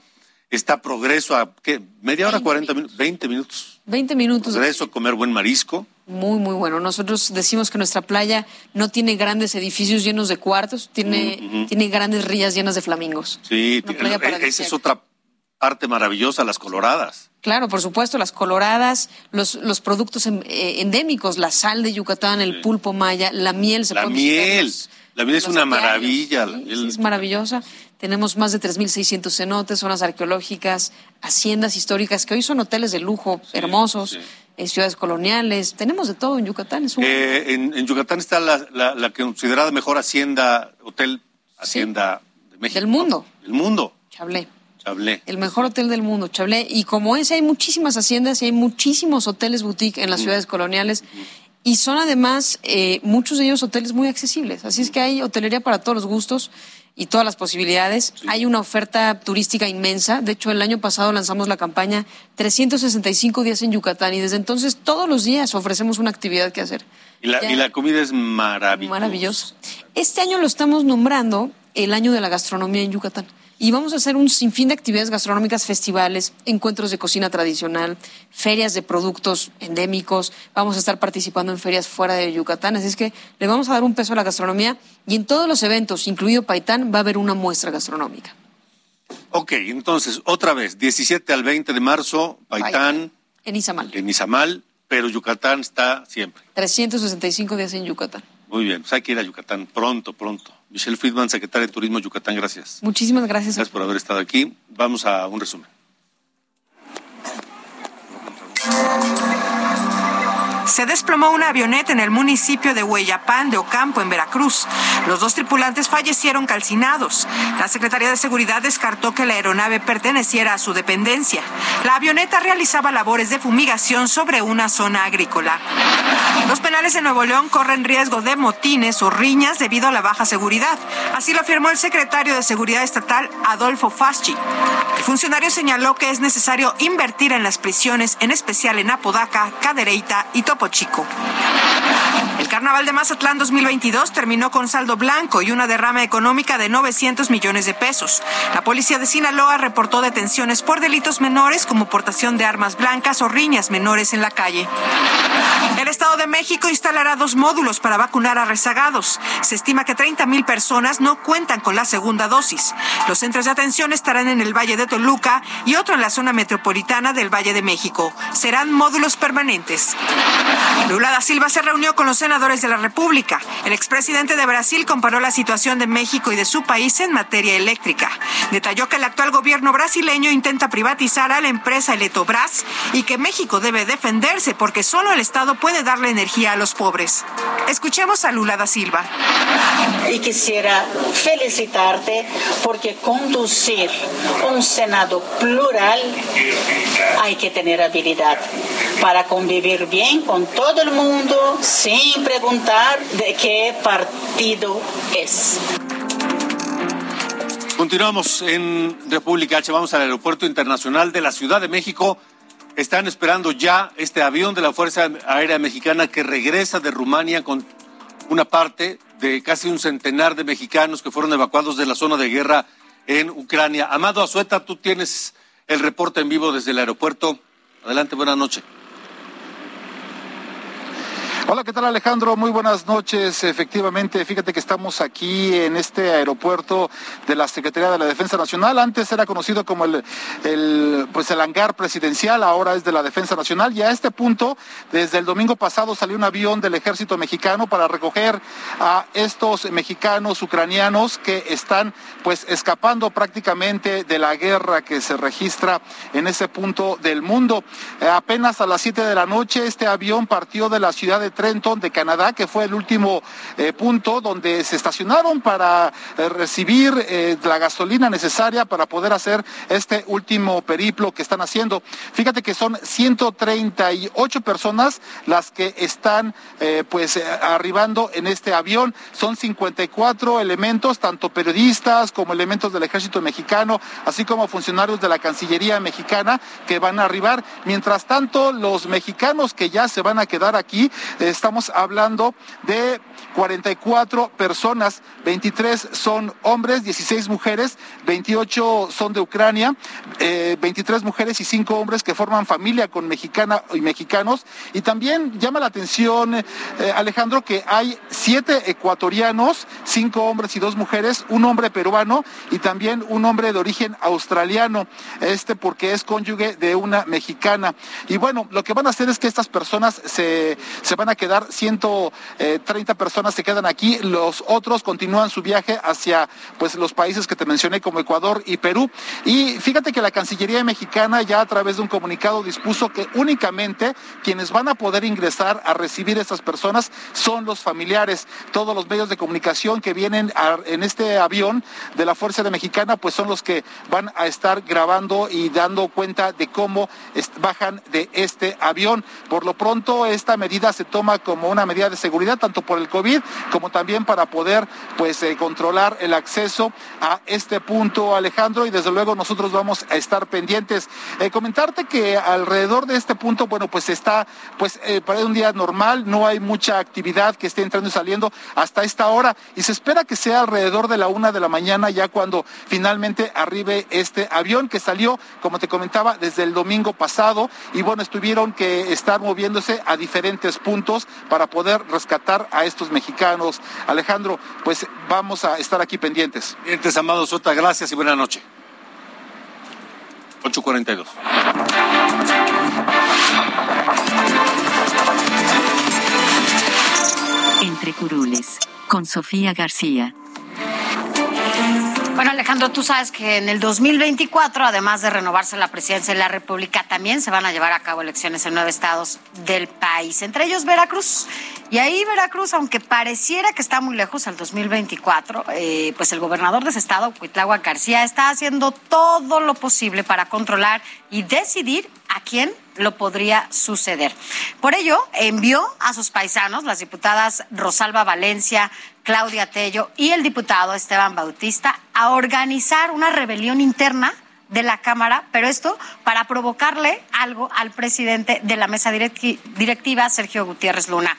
Speaker 2: Está progreso a ¿qué? media hora, 40 minutos, 20 minutos.
Speaker 16: 20 minutos.
Speaker 2: Progreso, comer buen marisco.
Speaker 16: Muy, muy bueno. Nosotros decimos que nuestra playa no tiene grandes edificios llenos de cuartos, tiene, tiene grandes rías llenas de flamingos.
Speaker 2: Sí, eh, esa es otra parte maravillosa, las coloradas.
Speaker 16: Claro, por supuesto, las coloradas, los, los productos eh, endémicos, la sal de Yucatán, el pulpo maya, la miel. Se
Speaker 2: La miel.
Speaker 16: los-
Speaker 2: La miel es una
Speaker 16: apiarios,
Speaker 2: maravilla. la
Speaker 16: sí,
Speaker 2: miel-
Speaker 16: sí, es maravillosa. Tenemos más de 3.600 cenotes, zonas arqueológicas, haciendas históricas, que hoy son hoteles de lujo hermosos, eh, ciudades coloniales. Tenemos de todo en Yucatán. Es un...
Speaker 2: Eh, en, en Yucatán está la, la, la considerada mejor hacienda, hotel, hacienda de México.
Speaker 16: Del mundo.
Speaker 2: Del mundo.
Speaker 16: Chablé.
Speaker 2: Chablé.
Speaker 16: El mejor hotel del mundo, Chablé. Y como ese hay muchísimas haciendas y hay muchísimos hoteles boutique en las ciudades coloniales. Y son además eh, muchos de ellos hoteles muy accesibles. Así es que hay hotelería para todos los gustos y todas las posibilidades. Hay una oferta turística inmensa. De hecho, el año pasado lanzamos la campaña 365 días en Yucatán y desde entonces todos los días ofrecemos una actividad que hacer.
Speaker 2: Y la, y la comida es maravillosa.
Speaker 16: Maravilloso. Este año lo estamos nombrando el año de la gastronomía en Yucatán. Y vamos a hacer un sinfín de actividades gastronómicas, festivales, encuentros de cocina tradicional, ferias de productos endémicos. Vamos a estar participando en ferias fuera de Yucatán. Así es que le vamos a dar un peso a la gastronomía y en todos los eventos, incluido Paitán, va a haber una muestra gastronómica.
Speaker 2: Ok, entonces, otra vez, 17 al 20 de marzo, Paitán,
Speaker 16: En Izamal.
Speaker 2: en Izamal, pero Yucatán está siempre.
Speaker 16: 365 días en Yucatán.
Speaker 2: Muy bien, pues hay que ir a Yucatán pronto, pronto. Michelle Friedman, secretaria de Turismo Yucatán, gracias.
Speaker 16: Muchísimas gracias.
Speaker 2: Gracias por haber estado aquí. Vamos a un resumen.
Speaker 10: Se desplomó una avioneta en el municipio de Hueyapán de Ocampo, en Veracruz. Los dos tripulantes fallecieron calcinados. La Secretaría de Seguridad descartó que la aeronave perteneciera a su dependencia. La avioneta realizaba labores de fumigación sobre una zona agrícola. Los penales de Nuevo León corren riesgo de motines o riñas debido a la baja seguridad. Así lo afirmó el secretario de Seguridad Estatal, Adolfo Fasci. El funcionario señaló que es necesario invertir en las prisiones, en especial en Apodaca, Cadereyta y Topo Chico. Carnaval de Mazatlán 2022 terminó con saldo blanco y una derrama económica de 900 millones de pesos. La policía de Sinaloa reportó detenciones por delitos menores como portación de armas blancas o riñas menores en la calle. El Estado de México instalará dos módulos para vacunar a rezagados. Se estima que 30 mil personas no cuentan con la segunda dosis. Los centros de atención estarán en el Valle de Toluca y otro en la zona metropolitana del Valle de México. Serán módulos permanentes. Lula da Silva se reunió con los senadores de la República. El expresidente de Brasil comparó la situación de México y de su país en materia eléctrica. Detalló que el actual gobierno brasileño intenta privatizar a la empresa Eletrobras y que México debe defenderse porque solo el Estado puede darle energía a los pobres. Escuchemos a Lula da Silva.
Speaker 18: Y quisiera felicitarte porque conducir un Senado plural hay que tener habilidad para convivir bien con todo el mundo sin preguntar de qué partido es.
Speaker 2: Continuamos en República H. Vamos al Aeropuerto Internacional de la Ciudad de México. Están esperando ya este avión de la Fuerza Aérea Mexicana que regresa de Rumania con una parte de casi un centenar de mexicanos que fueron evacuados de la zona de guerra en Ucrania. Amado Azueta, tú tienes el reporte en vivo desde el aeropuerto. Adelante, buenas noches.
Speaker 19: Hola, ¿qué tal Alejandro? Muy buenas noches. Efectivamente, fíjate que estamos aquí en este aeropuerto de la Secretaría de la Defensa Nacional. Antes era conocido como el, el, pues el hangar presidencial, ahora es de la Defensa Nacional. Y a este punto, desde el domingo pasado salió un avión del ejército mexicano para recoger a estos mexicanos ucranianos que están pues escapando prácticamente de la guerra que se registra en ese punto del mundo. Eh, apenas a las 7 de la noche este avión partió de la ciudad de Trenton de Canadá, que fue el último eh, punto donde se estacionaron para eh, recibir eh, la gasolina necesaria para poder hacer este último periplo que están haciendo. Fíjate que son 138 personas las que están pues arribando en este avión. Son 54 elementos, tanto periodistas como elementos del ejército mexicano, así como funcionarios de la Cancillería mexicana que van a arribar. Mientras tanto, los mexicanos que ya se van a quedar aquí, estamos hablando de 44 personas, 23 son hombres, 16 mujeres, 28 son de Ucrania, eh, 23 mujeres y 5 hombres que forman familia con mexicana y mexicanos. Y también llama la atención, eh, Alejandro, que hay 7 ecuatorianos, 5 hombres y 2 mujeres, un hombre peruano y también un hombre de origen australiano, este porque es cónyuge de una mexicana. Y bueno, lo que van a hacer es que estas personas se, se van a quedar 130 personas se quedan aquí, los otros continúan su viaje hacia pues los países que te mencioné como Ecuador y Perú. Y fíjate que la Cancillería mexicana ya a través de un comunicado dispuso que únicamente quienes van a poder ingresar a recibir a estas personas son los familiares. Todos los medios de comunicación que vienen en este avión de la Fuerza de Mexicana pues son los que van a estar grabando y dando cuenta de cómo bajan de este avión. Por lo pronto esta medida se toma como una medida de seguridad tanto por el COVID como también para poder pues eh, controlar el acceso a este punto, Alejandro, y desde luego nosotros vamos a estar pendientes. Eh, comentarte que alrededor de este punto, bueno, pues está pues eh, para un día normal, no hay mucha actividad que esté entrando y saliendo hasta esta hora y se espera que sea alrededor de la una de la mañana ya cuando finalmente arribe este avión que salió, como te comentaba, desde el domingo pasado y bueno, estuvieron que estar moviéndose a diferentes puntos para poder rescatar a estos mexicanos. Alejandro, pues vamos a estar aquí pendientes.
Speaker 2: Pendientes, Amado Sota, gracias y buena noche. 842.
Speaker 1: Entre curules, con Sofía García.
Speaker 5: Bueno, Alejandro, tú sabes que en el 2024, además de renovarse la presidencia de la República, también se van a llevar a cabo elecciones en nueve estados del país, entre ellos Veracruz. Y ahí Veracruz, aunque pareciera que está muy lejos al 2024, eh, pues el gobernador de ese estado, Cuitlagua García, está haciendo todo lo posible para controlar y decidir a quién lo podría suceder. Por ello, envió a sus paisanos, las diputadas Rosalba Valencia, Claudia Tello y el diputado Esteban Bautista, a organizar una rebelión interna de la Cámara, pero esto para provocarle algo al presidente de la mesa directiva, Sergio Gutiérrez Luna.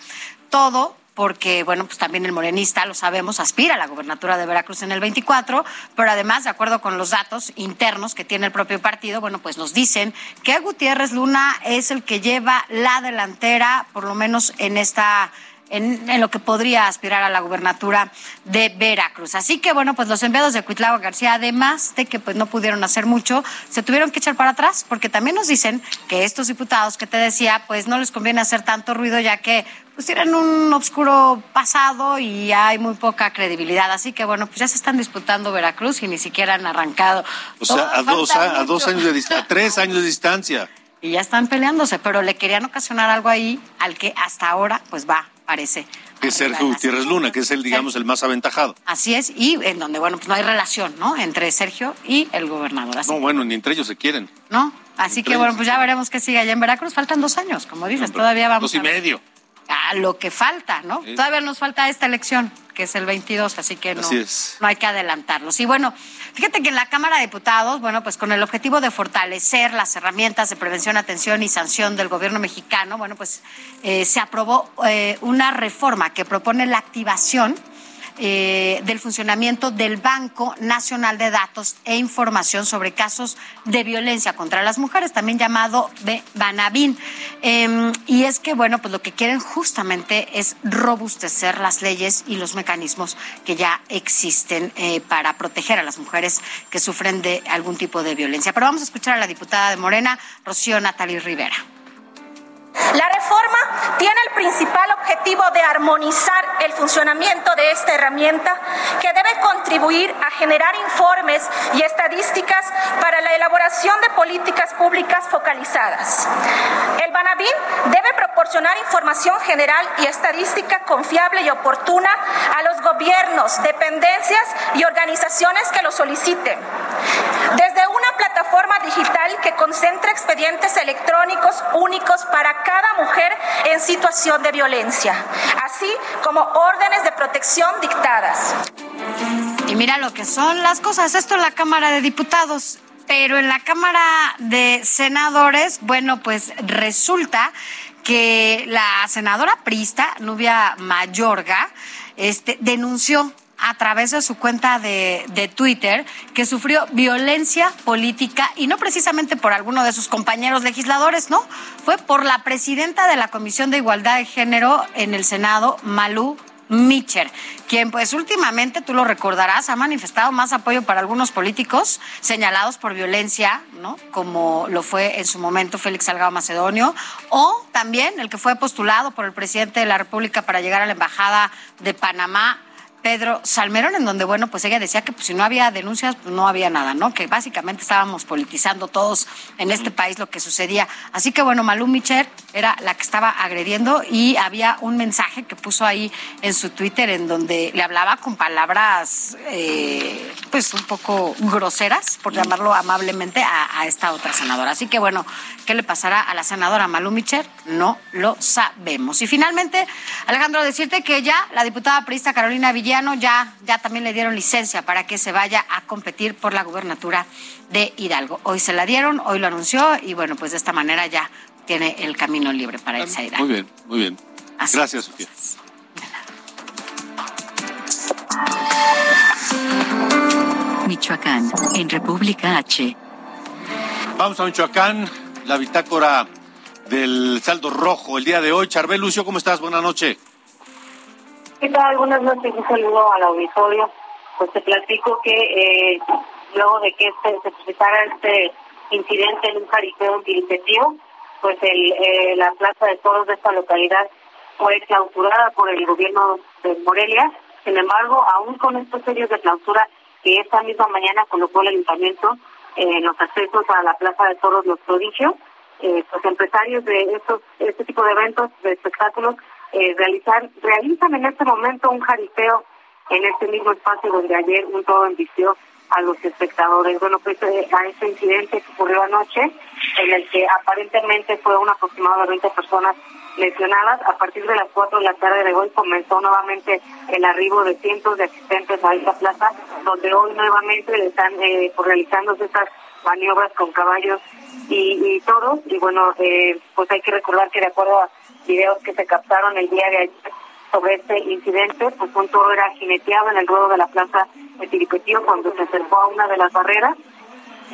Speaker 5: Todo porque, bueno, pues también el morenista, lo sabemos, aspira a la gobernatura de Veracruz en el 24, pero además, de acuerdo con los datos internos que tiene el propio partido, bueno, pues nos dicen que Gutiérrez Luna es el que lleva la delantera, por lo menos en esta en, lo que podría aspirar a la gubernatura de Veracruz. Así que bueno, pues los enviados de Cuitlava García, además de que pues no pudieron hacer mucho, se tuvieron que echar para atrás, porque también nos dicen que estos diputados que te decía, pues no les conviene hacer tanto ruido, ya que pues tienen un oscuro pasado y hay muy poca credibilidad. Así que bueno, pues ya se están disputando Veracruz y ni siquiera han arrancado.
Speaker 2: O sea, a dos, a, dos años de distancia, a tres años de distancia.
Speaker 5: Y ya están peleándose, pero le querían ocasionar algo ahí al que hasta ahora pues va parece.
Speaker 2: Que es Sergio Gutiérrez Luna, que es el, digamos, el más aventajado.
Speaker 5: Así es, y en donde, bueno, pues no hay relación, ¿no? Entre Sergio y el gobernador.
Speaker 2: no, bueno, ni entre ellos se quieren.
Speaker 5: No, así que, bueno, pues ya veremos qué sigue allá en Veracruz. Faltan dos años, como dices, todavía vamos.
Speaker 2: Dos y medio.
Speaker 5: A lo que falta, ¿no? Todavía nos falta esta elección, que es el 22, así que no, no hay que adelantarlos. Y bueno, Fíjate que en la Cámara de Diputados, bueno, pues con el objetivo de fortalecer las herramientas de prevención, atención y sanción del gobierno mexicano, bueno, pues eh, se aprobó eh, una reforma que propone la activación eh, del funcionamiento del Banco Nacional de Datos e Información sobre casos de violencia contra las mujeres, también llamado Banabin. Em, y es que, bueno, pues lo que quieren justamente es robustecer las leyes y los mecanismos que ya existen eh, para proteger a las mujeres que sufren de algún tipo de violencia. Pero vamos a escuchar a la diputada de Morena, Rocío Natalie Rivera.
Speaker 20: La reforma tiene el principal objetivo de armonizar el funcionamiento de esta herramienta que debe contribuir a generar informes y estadísticas para la elaboración de políticas públicas focalizadas. El Banabin debe proporcionar información general y estadística confiable y oportuna a los gobiernos, dependencias y organizaciones que lo soliciten. Desde una plataforma digital que concentra expedientes electrónicos únicos para cada mujer en situación de violencia, así como órdenes de protección dictadas.
Speaker 5: Y mira lo que son las cosas. Esto en la Cámara de Diputados. Pero en la Cámara de Senadores, bueno, pues resulta que la senadora Prista, Nubia Mayorga, este, denunció a través de su cuenta de, de, Twitter que sufrió violencia política y no precisamente por alguno de sus compañeros legisladores, ¿no? Fue por la presidenta de la Comisión de Igualdad de Género en el Senado, Malú Mitcher, quien pues últimamente, tú lo recordarás, ha manifestado más apoyo para algunos políticos señalados por violencia, ¿no? Como lo fue en su momento Félix Salgado Macedonio, o también el que fue postulado por el presidente de la República para llegar a la Embajada de Panamá, Pedro Salmerón, en donde, bueno, pues ella decía que pues, si no había denuncias, pues no había nada, ¿no? Que básicamente estábamos politizando todos en este país lo que sucedía. Así que, bueno, Malú Micher era la que estaba agrediendo y había un mensaje que puso ahí en su Twitter en donde le hablaba con palabras, eh, pues un poco groseras, por llamarlo amablemente, a, esta otra senadora. Así que, bueno, ¿qué le pasará a la senadora Malú Micher? No lo sabemos. Y finalmente, Alejandro, decirte que ya la diputada priista Carolina Villa ya, ya también le dieron licencia para que se vaya a competir por la gubernatura de Hidalgo. Hoy se la dieron, hoy lo anunció y bueno, pues de esta manera ya tiene el camino libre para irse a.
Speaker 2: Muy bien, muy bien. Gracias, Sofía.
Speaker 1: Michoacán, en República H.
Speaker 2: Vamos a Michoacán, la bitácora del saldo rojo el día de hoy. Charbel Lucio, ¿cómo estás? Buenas noches.
Speaker 13: ¿Qué tal? Buenas noches, un saludo al auditorio. Pues te platico que eh, luego de que este, se presentara este incidente en un jaripeo antiincendio, pues el, eh, la plaza de toros de esta localidad fue clausurada por el gobierno de Morelia. Sin embargo, aún con estos serios de clausura, que esta misma mañana colocó el ayuntamiento en los accesos a la Plaza de Toros Los Prodigios. Eh, los empresarios de estos este tipo de eventos, de espectáculos, eh, realizar, realizan en este momento un jaripeo en este mismo espacio donde ayer un todo embistió a los espectadores. Bueno, pues eh, a este incidente que ocurrió anoche, en el que aparentemente fue un aproximado de 20 personas lesionadas, a partir de las 4 de la tarde de hoy comenzó nuevamente el arribo de cientos de asistentes a esta plaza, donde hoy nuevamente están eh, realizando estas maniobras con caballos y, y toros. Y bueno, eh, pues hay que recordar que de acuerdo a videos que se captaron el día de ayer sobre este incidente, pues un toro era jineteado en el ruedo de la plaza de Tiripetío cuando se acercó a una de las barreras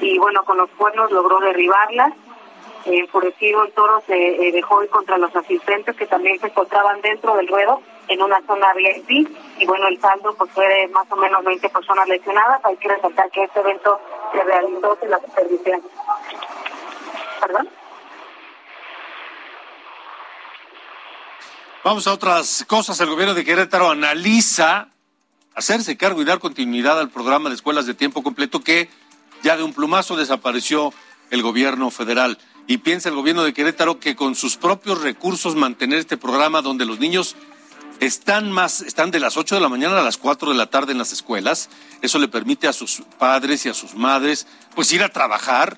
Speaker 13: y bueno, con los cuernos logró derribarlas. Enfurecido el toro se eh, dejó ir contra los asistentes que también se encontraban dentro del ruedo en una zona VIP y bueno, el saldo pues fue de más o menos 20 personas lesionadas. Hay que resaltar que este evento se realizó sin la supervisión. ¿Perdón?
Speaker 2: Vamos a otras cosas. El gobierno de Querétaro analiza hacerse cargo y dar continuidad al programa de escuelas de tiempo completo que ya de un plumazo desapareció el gobierno federal. Y piensa el gobierno de Querétaro que con sus propios recursos mantener este programa donde los niños están más, están de las 8 de la mañana a las 4 de la tarde en las escuelas. Eso le permite a sus padres y a sus madres pues ir a trabajar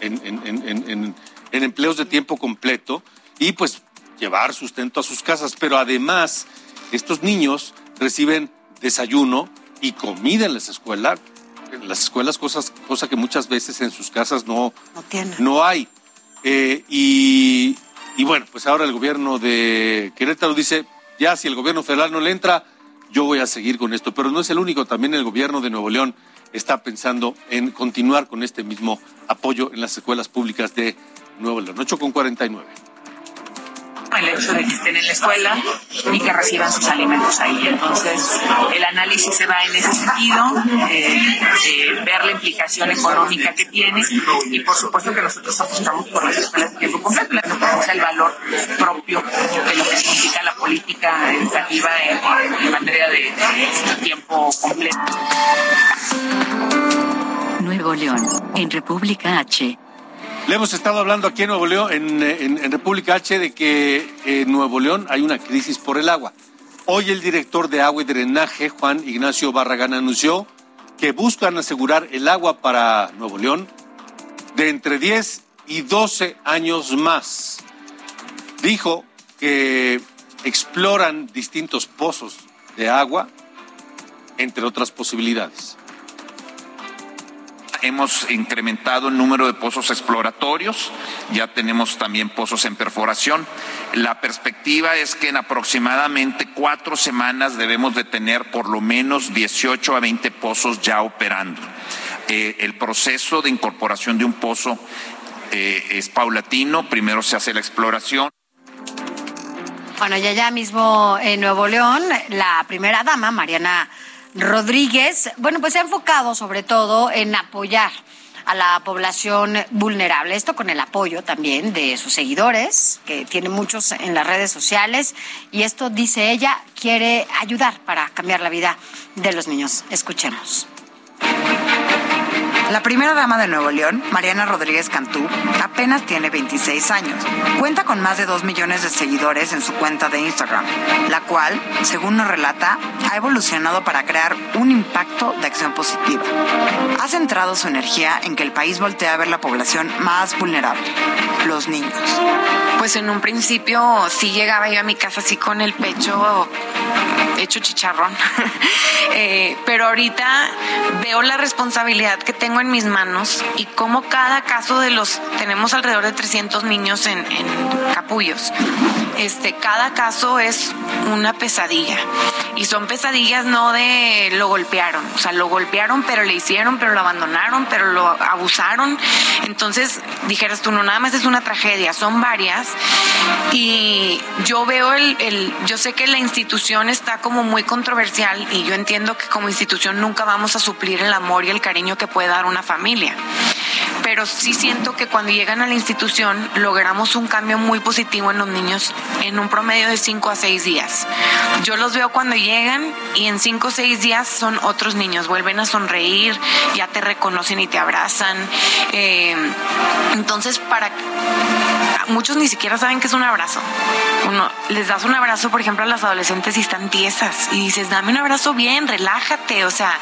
Speaker 2: en, en, empleos de tiempo completo y pues llevar sustento a sus casas, pero además estos niños reciben desayuno y comida en las escuelas, en las escuelas cosas, cosa que muchas veces en sus casas no, no, hay. Eh, y, y bueno, pues ahora el gobierno de Querétaro dice, ya si el gobierno federal no le entra, yo voy a seguir con esto. Pero no es el único, también el gobierno de Nuevo León está pensando en continuar con este mismo apoyo en las escuelas públicas de Nuevo León. 8 con 49
Speaker 21: el hecho de que estén en la escuela y que reciban sus alimentos ahí. Entonces, el análisis se va en ese sentido, eh, ver la implicación económica que tiene y por supuesto que nosotros apostamos por las escuelas de tiempo completo, le el valor propio de lo que significa la política educativa en, materia de tiempo completo.
Speaker 1: Nuevo León, en República H.
Speaker 2: Le hemos estado hablando aquí en Nuevo León, en, República H, de que en Nuevo León hay una crisis por el agua. Hoy el director de agua y drenaje, Juan Ignacio Barragán, anunció que buscan asegurar el agua para Nuevo León de entre 10 y 12 años más. Dijo que exploran distintos pozos de agua, entre otras posibilidades
Speaker 22: hemos incrementado el número de pozos exploratorios, ya tenemos también pozos en perforación. La perspectiva es que en aproximadamente cuatro semanas debemos de tener por lo menos 18 a 20 pozos ya operando. Eh, el proceso de incorporación de un pozo eh, es paulatino, primero se hace la exploración.
Speaker 5: Bueno, ya ya mismo en Nuevo León, la primera dama, Mariana Rodríguez, bueno, pues se ha enfocado sobre todo en apoyar a la población vulnerable. Esto con el apoyo también de sus seguidores, que tiene muchos en las redes sociales. Y esto, dice ella, quiere ayudar para cambiar la vida de los niños. Escuchemos.
Speaker 23: La primera dama de Nuevo León, Mariana Rodríguez Cantú, apenas tiene 26 años. Cuenta con más de 2 millones de seguidores en su cuenta de Instagram, la cual, según nos relata, ha evolucionado para crear un impacto de acción positiva. Ha centrado su energía en que el país voltee a ver la población más vulnerable, los niños.
Speaker 24: Pues en un principio sí llegaba yo a mi casa así con el pecho hecho chicharrón, eh, pero ahorita veo la responsabilidad que tengo en mis manos y como cada caso de los, tenemos alrededor de 300 niños en, capullos, este, cada caso es una pesadilla y son pesadillas no de lo golpearon, o sea, lo golpearon pero le hicieron, pero lo abandonaron, pero lo abusaron, entonces dijeras tú, no, nada más es una tragedia, son varias y yo veo el, el yo sé que la institución está como muy controversial y yo entiendo que como institución nunca vamos a suplir el amor y el cariño que puede dar una familia. Pero sí siento que cuando llegan a la institución logramos un cambio muy positivo en los niños en un promedio de 5 a 6 días. Yo los veo cuando llegan y en 5 o 6 días son otros niños, vuelven a sonreír, ya te reconocen y te abrazan. Eh, entonces, para muchos ni siquiera saben que es un abrazo. Uno les das un abrazo, por ejemplo, a las adolescentes y están tiesas y dices, dame un abrazo bien, relájate, o sea,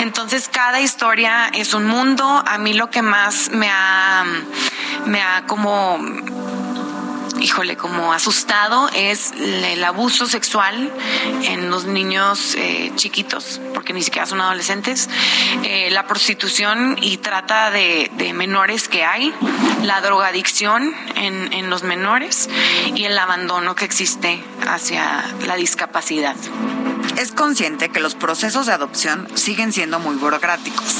Speaker 24: entonces cada historia es un mundo. A mí lo que más me ha me ha como híjole, como asustado es el abuso sexual en los niños eh, chiquitos, porque ni siquiera son adolescentes, eh, la prostitución y trata de, menores que hay, la drogadicción en, en los menores y el abandono que existe hacia la discapacidad.
Speaker 23: Es consciente que los procesos de adopción siguen siendo muy burocráticos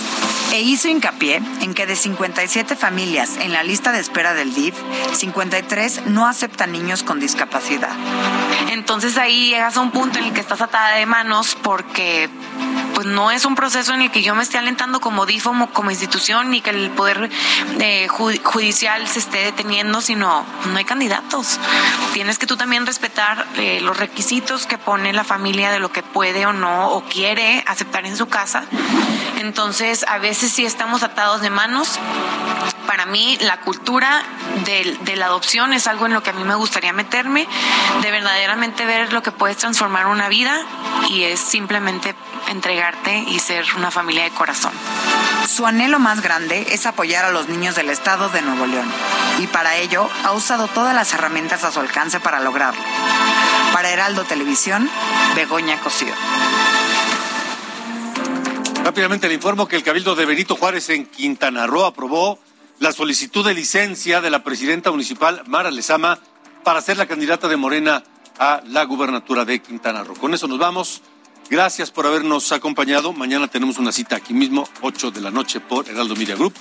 Speaker 23: e hizo hincapié en que de 57 familias en la lista de espera del DIF, 53 no aceptan niños con discapacidad.
Speaker 24: Entonces ahí llegas a un punto en el que estás atada de manos porque pues no es un proceso en el que yo me esté alentando como DIF como, como institución ni que el poder eh, judicial se esté deteniendo, sino no hay candidatos. Tienes que tú también respetar eh, los requisitos que pone la familia de lo que puede o no o quiere aceptar en su casa. Entonces, a veces sí estamos atados de manos. Para mí, la cultura de, la adopción es algo en lo que a mí me gustaría meterme, de verdaderamente ver lo que puedes transformar una vida y es simplemente entregarte y ser una familia de corazón.
Speaker 23: Su anhelo más grande es apoyar a los niños del estado de Nuevo León y para ello ha usado todas las herramientas a su alcance para lograrlo. Para Heraldo Televisión, Begoña Cosío.
Speaker 2: Rápidamente le informo que el Cabildo de Benito Juárez en Quintana Roo aprobó la solicitud de licencia de la presidenta municipal Mara Lezama para ser la candidata de Morena a la gubernatura de Quintana Roo. Con eso nos vamos. Gracias por habernos acompañado. Mañana tenemos una cita aquí mismo, 8 de la noche por Heraldo Media Group.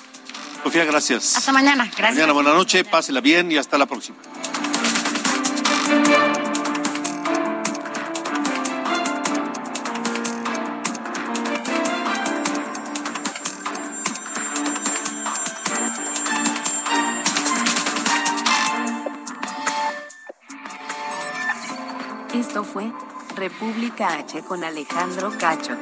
Speaker 2: Sofía, gracias.
Speaker 5: Hasta mañana. Gracias.
Speaker 2: Mañana, buena noche, pásela bien y hasta la próxima.
Speaker 1: República H con Alejandro Cacho.